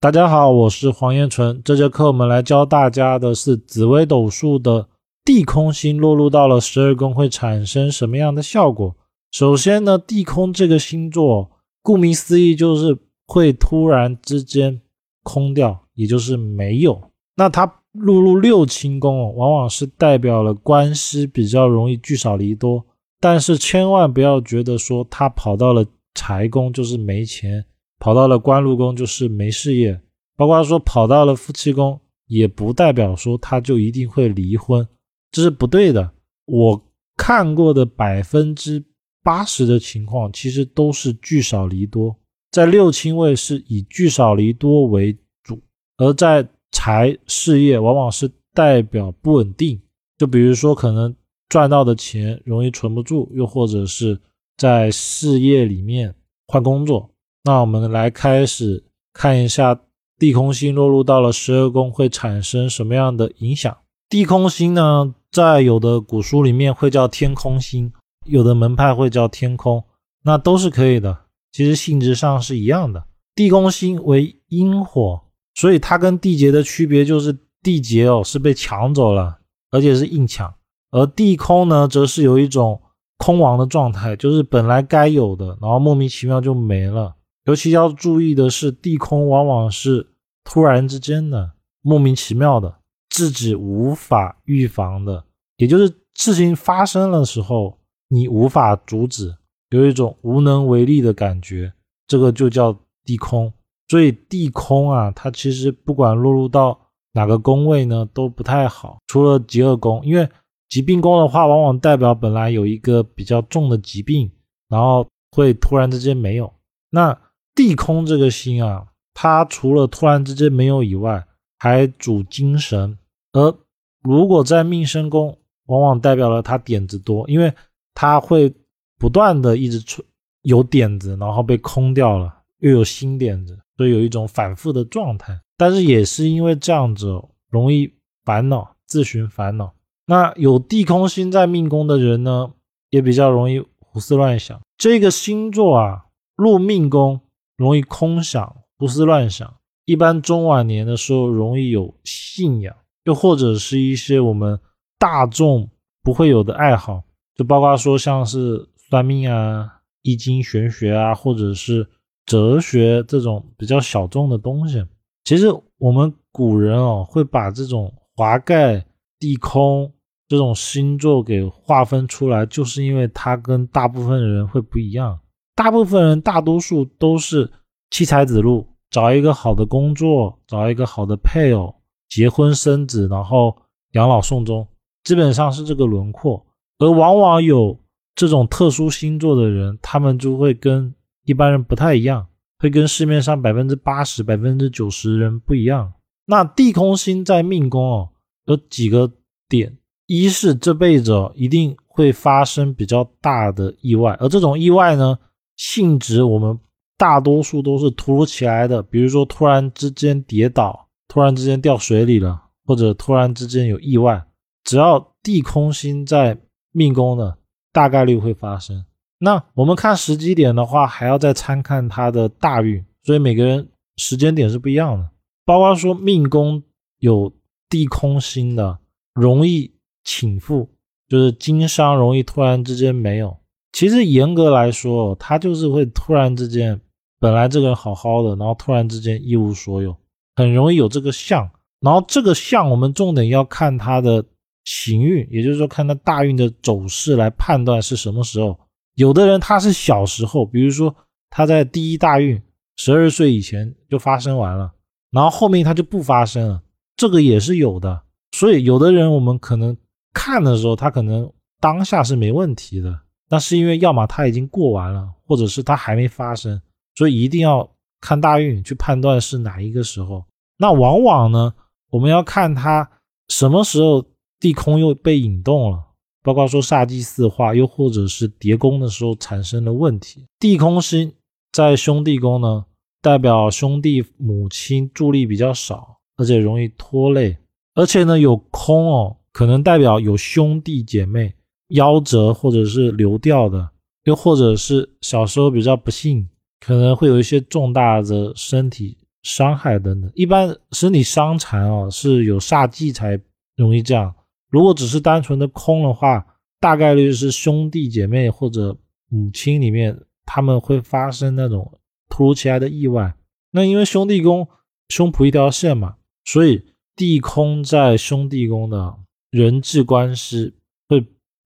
大家好，我是黄彦纯。这节课我们来教大家的是紫微斗数的地空星落入到了十二宫会产生什么样的效果。首先呢，地空这个星座，顾名思义就是会突然之间空掉，也就是没有。那它落入六亲宫，往往是代表了官司比较容易聚少离多。但是千万不要觉得说它跑到了财宫就是没钱。跑到了官禄宫就是没事业，包括说跑到了夫妻宫，也不代表说他就一定会离婚，这是不对的。我看过的百分之八十的情况，其实都是聚少离多，在六亲位是以聚少离多为主，而在财事业往往是代表不稳定。就比如说，可能赚到的钱容易存不住，又或者是在事业里面换工作。那我们来开始看一下地空星落入到了十二宫会产生什么样的影响。地空星呢，在有的古书里面会叫天空星，有的门派会叫天空，那都是可以的。其实性质上是一样的。地空星为阴火，所以它跟地劫的区别就是地劫哦是被抢走了，而且是硬抢，而地空呢则是有一种空亡的状态，就是本来该有的，然后莫名其妙就没了。尤其要注意的是，地空往往是突然之间的、莫名其妙的、自己无法预防的，也就是事情发生的时候，你无法阻止，有一种无能为力的感觉，这个就叫地空。所以地空啊，它其实不管落入到哪个宫位呢，都不太好。除了极恶宫，因为疾病宫的话，往往代表本来有一个比较重的疾病，然后会突然之间没有。那地空这个星啊，它除了突然之间没有以外，还主精神。而如果在命生宫，往往代表了他点子多，因为他会不断的一直出有点子，然后被空掉了，又有新点子，所以有一种反复的状态。但是也是因为这样子，容易烦恼，自寻烦恼。那有地空星在命宫的人呢，也比较容易胡思乱想。这个星座啊，入命宫。容易空想、胡思乱想，一般中晚年的时候容易有信仰，又或者是一些我们大众不会有的爱好，就包括说像是算命啊、易经玄学啊，或者是哲学这种比较小众的东西。其实我们古人哦会把这种华盖、地空这种星座给划分出来，就是因为它跟大部分人会不一样。大部分人，大多数都是七彩子路，找一个好的工作，找一个好的配偶，结婚生子，然后养老送终，基本上是这个轮廓。而往往有这种特殊星座的人，他们就会跟一般人不太一样，会跟市面上百分之八十、百分之九十人不一样。那地空星在命宫哦，有几个点：一是这辈子一定会发生比较大的意外，而这种意外呢。性质我们大多数都是突如其来的，比如说突然之间跌倒，突然之间掉水里了，或者突然之间有意外，只要地空星在命宫的，大概率会发生。那我们看时机点的话，还要再参看他的大运，所以每个人时间点是不一样的。包括说命宫有地空星的，容易倾覆，就是经商容易突然之间没有。其实严格来说，他就是会突然之间，本来这个人好好的，然后突然之间一无所有，很容易有这个相。然后这个相，我们重点要看他的行运，也就是说看他大运的走势来判断是什么时候。有的人他是小时候，比如说他在第一大运十二岁以前就发生完了，然后后面他就不发生了，这个也是有的。所以有的人我们可能看的时候，他可能当下是没问题的。那是因为要么他已经过完了，或者是他还没发生，所以一定要看大运去判断是哪一个时候。那往往呢，我们要看他什么时候地空又被引动了，包括说煞气四化，又或者是叠宫的时候产生了问题。地空星在兄弟宫呢，代表兄弟母亲助力比较少，而且容易拖累，而且呢有空哦，可能代表有兄弟姐妹。夭折或者是流掉的，又或者是小时候比较不幸，可能会有一些重大的身体伤害等等。一般身体伤残啊是有煞忌才容易这样。如果只是单纯的空的话，大概率是兄弟姐妹或者母亲里面他们会发生那种突如其来的意外。那因为兄弟宫胸脯一条线嘛，所以地空在兄弟宫的人际关系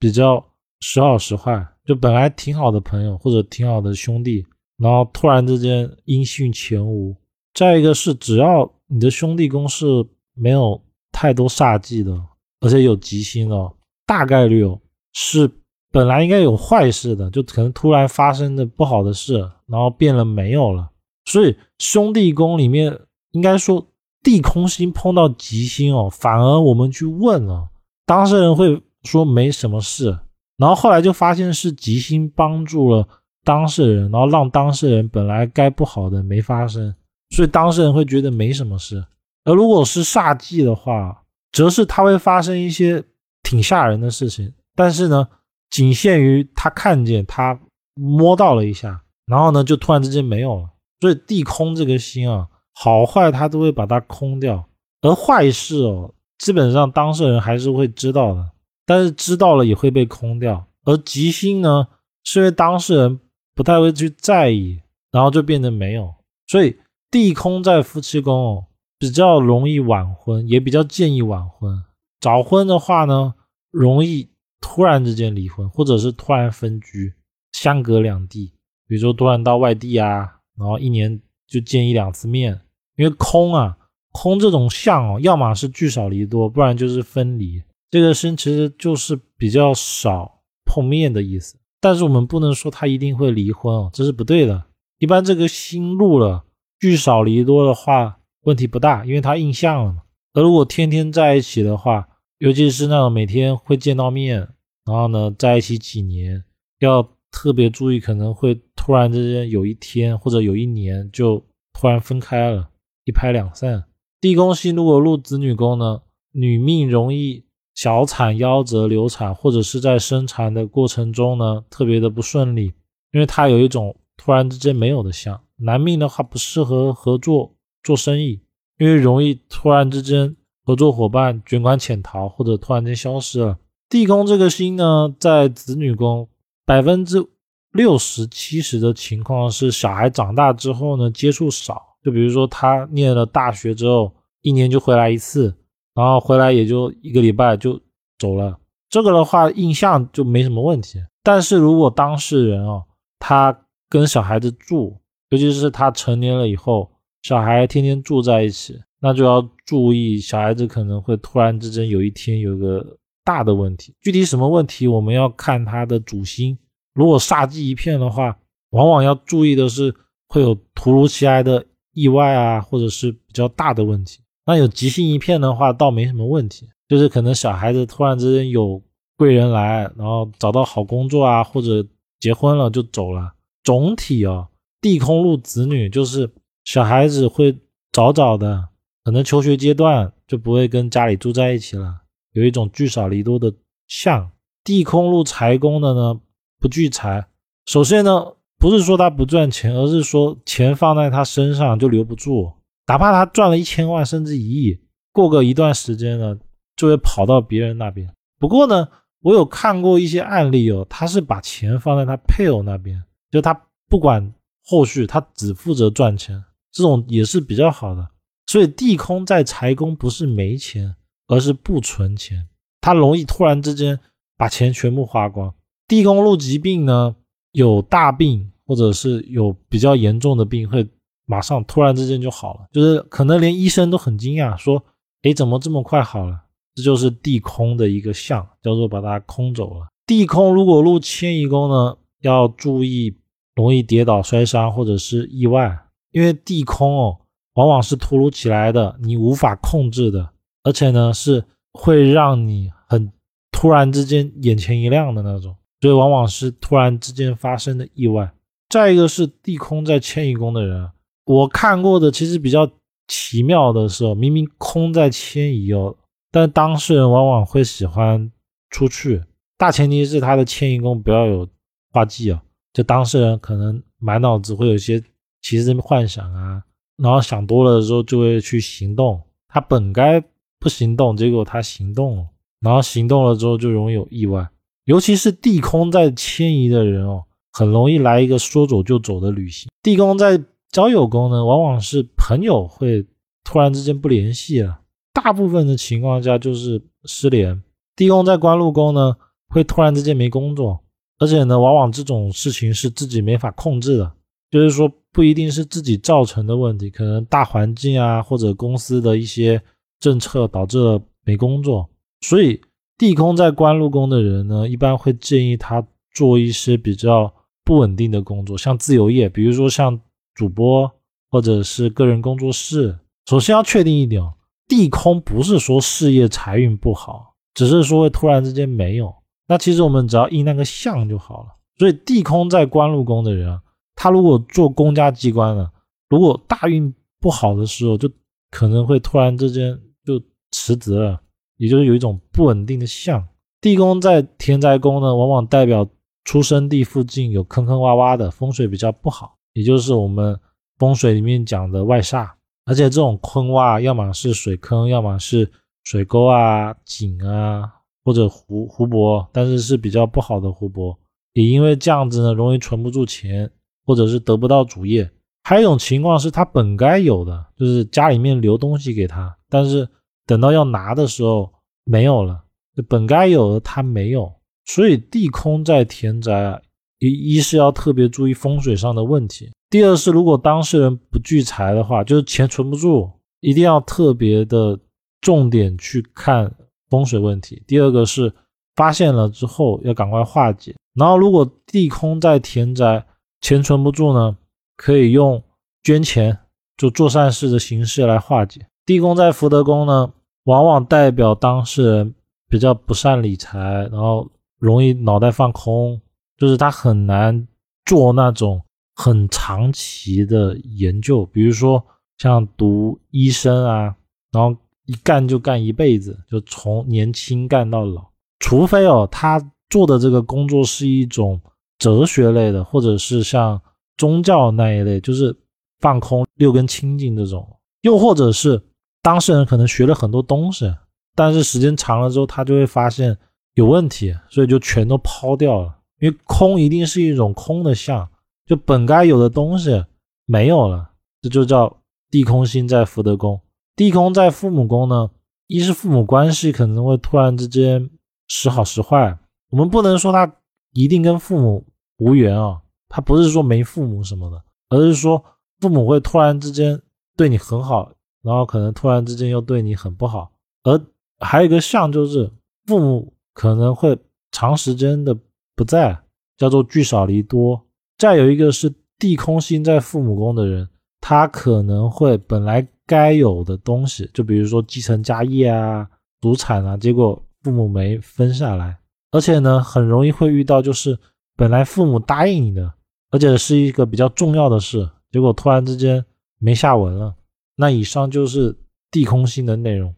比较时好时坏。就本来挺好的朋友或者挺好的兄弟，然后突然之间音讯全无。再一个是，只要你的兄弟宫是没有太多煞忌的，而且有吉星的，大概率哦是本来应该有坏事的，就可能突然发生的不好的事，然后变了没有了。所以兄弟宫里面应该说地空星碰到吉星哦，反而我们去问了，当事人会说没什么事。然后后来就发现是吉星帮助了当事人，然后让当事人本来该不好的没发生，所以当事人会觉得没什么事。而如果是煞忌的话，则是他会发生一些挺吓人的事情，但是呢，仅限于他看见他摸到了一下，然后呢就突然之间没有了。所以地空这个星啊，好坏他都会把它空掉，而坏事哦，基本上当事人还是会知道的。但是知道了也会被空掉，而吉星呢，是因为当事人不太会去在意，然后就变得没有。所以地空在夫妻宫哦，比较容易晚婚，也比较建议晚婚。早婚的话呢，容易突然之间离婚，或者是突然分居，相隔两地，比如说突然到外地啊，然后一年就见一两次面。因为空啊，空这种相哦，要么是聚少离多，不然就是分离。这个星其实就是比较少碰面的意思，但是我们不能说他一定会离婚哦，这是不对的。一般这个星入了聚少离多的话，问题不大，因为他印象了嘛。而如果天天在一起的话，尤其是那种每天会见到面，然后呢在一起几年，要特别注意，可能会突然之间有一天或者有一年就突然分开了，一拍两散。地宫星如果入子女宫呢，女命容易。小产、夭折、流产，或者是在生产的过程中呢，特别的不顺利，因为它有一种突然之间没有的相。男命的话不适合合作做生意，因为容易突然之间合作伙伴卷款潜逃，或者突然间消失了。地宫这个星呢，在子女宫，百分之六十七十的情况是小孩长大之后呢，接触少，就比如说他念了大学之后，一年就回来一次。然后回来也就一个礼拜就走了，这个的话印象就没什么问题。但是如果当事人哦，他跟小孩子住，尤其是他成年了以后，小孩天天住在一起，那就要注意小孩子可能会突然之间有一天有个大的问题。具体什么问题，我们要看他的主星。如果煞气一片的话，往往要注意的是会有突如其来的意外啊，或者是比较大的问题。那有吉星一片的话，倒没什么问题，就是可能小孩子突然之间有贵人来，然后找到好工作啊，或者结婚了就走了。总体哦，地空路子女，就是小孩子会早早的，可能求学阶段就不会跟家里住在一起了，有一种聚少离多的相。地空路财宫的呢，不聚财。首先呢，不是说他不赚钱，而是说钱放在他身上就留不住。哪怕他赚了一千万甚至一亿，过个一段时间呢，就会跑到别人那边。不过呢，我有看过一些案例哦，他是把钱放在他配偶那边，就他不管后续，他只负责赚钱，这种也是比较好的。所以地空在财宫不是没钱，而是不存钱，他容易突然之间把钱全部花光。地宫入疾病呢，有大病或者是有比较严重的病会。马上突然之间就好了，就是可能连医生都很惊讶，说：“哎，怎么这么快好了？”这就是地空的一个象，叫做把它空走了。地空如果入迁移宫呢，要注意容易跌倒摔伤或者是意外，因为地空哦，往往是突如其来的，你无法控制的，而且呢是会让你很突然之间眼前一亮的那种，所以往往是突然之间发生的意外。再一个是地空在迁移宫的人。我看过的其实比较奇妙的是，明明空在迁移哦，但当事人往往会喜欢出去。大前提是他的迁移宫不要有化忌啊，就当事人可能满脑子会有一些奇思幻想啊，然后想多了的时候就会去行动。他本该不行动，结果他行动了，然后行动了之后就容易有意外。尤其是地空在迁移的人哦，很容易来一个说走就走的旅行。地宫在交友宫呢，往往是朋友会突然之间不联系了，大部分的情况下就是失联。地宫在官禄宫呢，会突然之间没工作，而且呢，往往这种事情是自己没法控制的，就是说不一定是自己造成的问题，可能大环境啊或者公司的一些政策导致了没工作。所以地空在官禄宫的人呢，一般会建议他做一些比较不稳定的工作，像自由业，比如说像主播或者是个人工作室。首先要确定一点哦，地空不是说事业财运不好。只是说会突然之间没有，那其实我们只要印那个相就好了。所以地空在官禄宫的人啊，他如果做公家机关呢，如果大运不好的时候，就可能会突然之间就辞职了，也就是有一种不稳定的相。地宫在田宅宫呢，往往代表出生地附近有坑坑洼洼的，风水比较不好，也就是我们风水里面讲的外煞。而且这种坑洼，要么是水坑，要么是。水沟啊、井啊，或者湖湖泊，但是是比较不好的湖泊，也因为这样子呢，容易存不住钱，或者是得不到主业。还有一种情况是他本该有的，就是家里面留东西给他，但是等到要拿的时候没有了，本该有的他没有。所以地空在田宅，一一是要特别注意风水上的问题，第二是如果当事人不聚财的话，就是钱存不住，一定要特别的。重点去看风水问题。第二个是发现了之后要赶快化解。然后如果地空在田宅，钱存不住呢，可以用捐钱，就做善事的形式来化解。地宫在福德宫呢，往往代表当事人比较不善理财，然后容易脑袋放空，就是他很难做那种很长期的研究，比如说像读医生啊，然后。一干就干一辈子，就从年轻干到老，除非哦，他做的这个工作是一种哲学类的，或者是像宗教那一类，就是放空、六根清净这种，又或者是当事人可能学了很多东西，但是时间长了之后，他就会发现有问题，所以就全都抛掉了。因为空一定是一种空的相，就本该有的东西没有了，这就叫地空星在福德宫。地空在父母宫呢，一是父母关系可能会突然之间时好时坏，我们不能说他一定跟父母无缘啊，他不是说没父母什么的，而是说父母会突然之间对你很好，然后可能突然之间又对你很不好，而还有一个相就是父母可能会长时间的不在，叫做聚少离多。再有一个是地空星在父母宫的人，他可能会本来。该有的东西，就比如说继承家业啊、祖产啊，结果父母没分下来，而且呢，很容易会遇到就是本来父母答应你的，而且是一个比较重要的事，结果突然之间没下文了。那以上就是地空星的内容。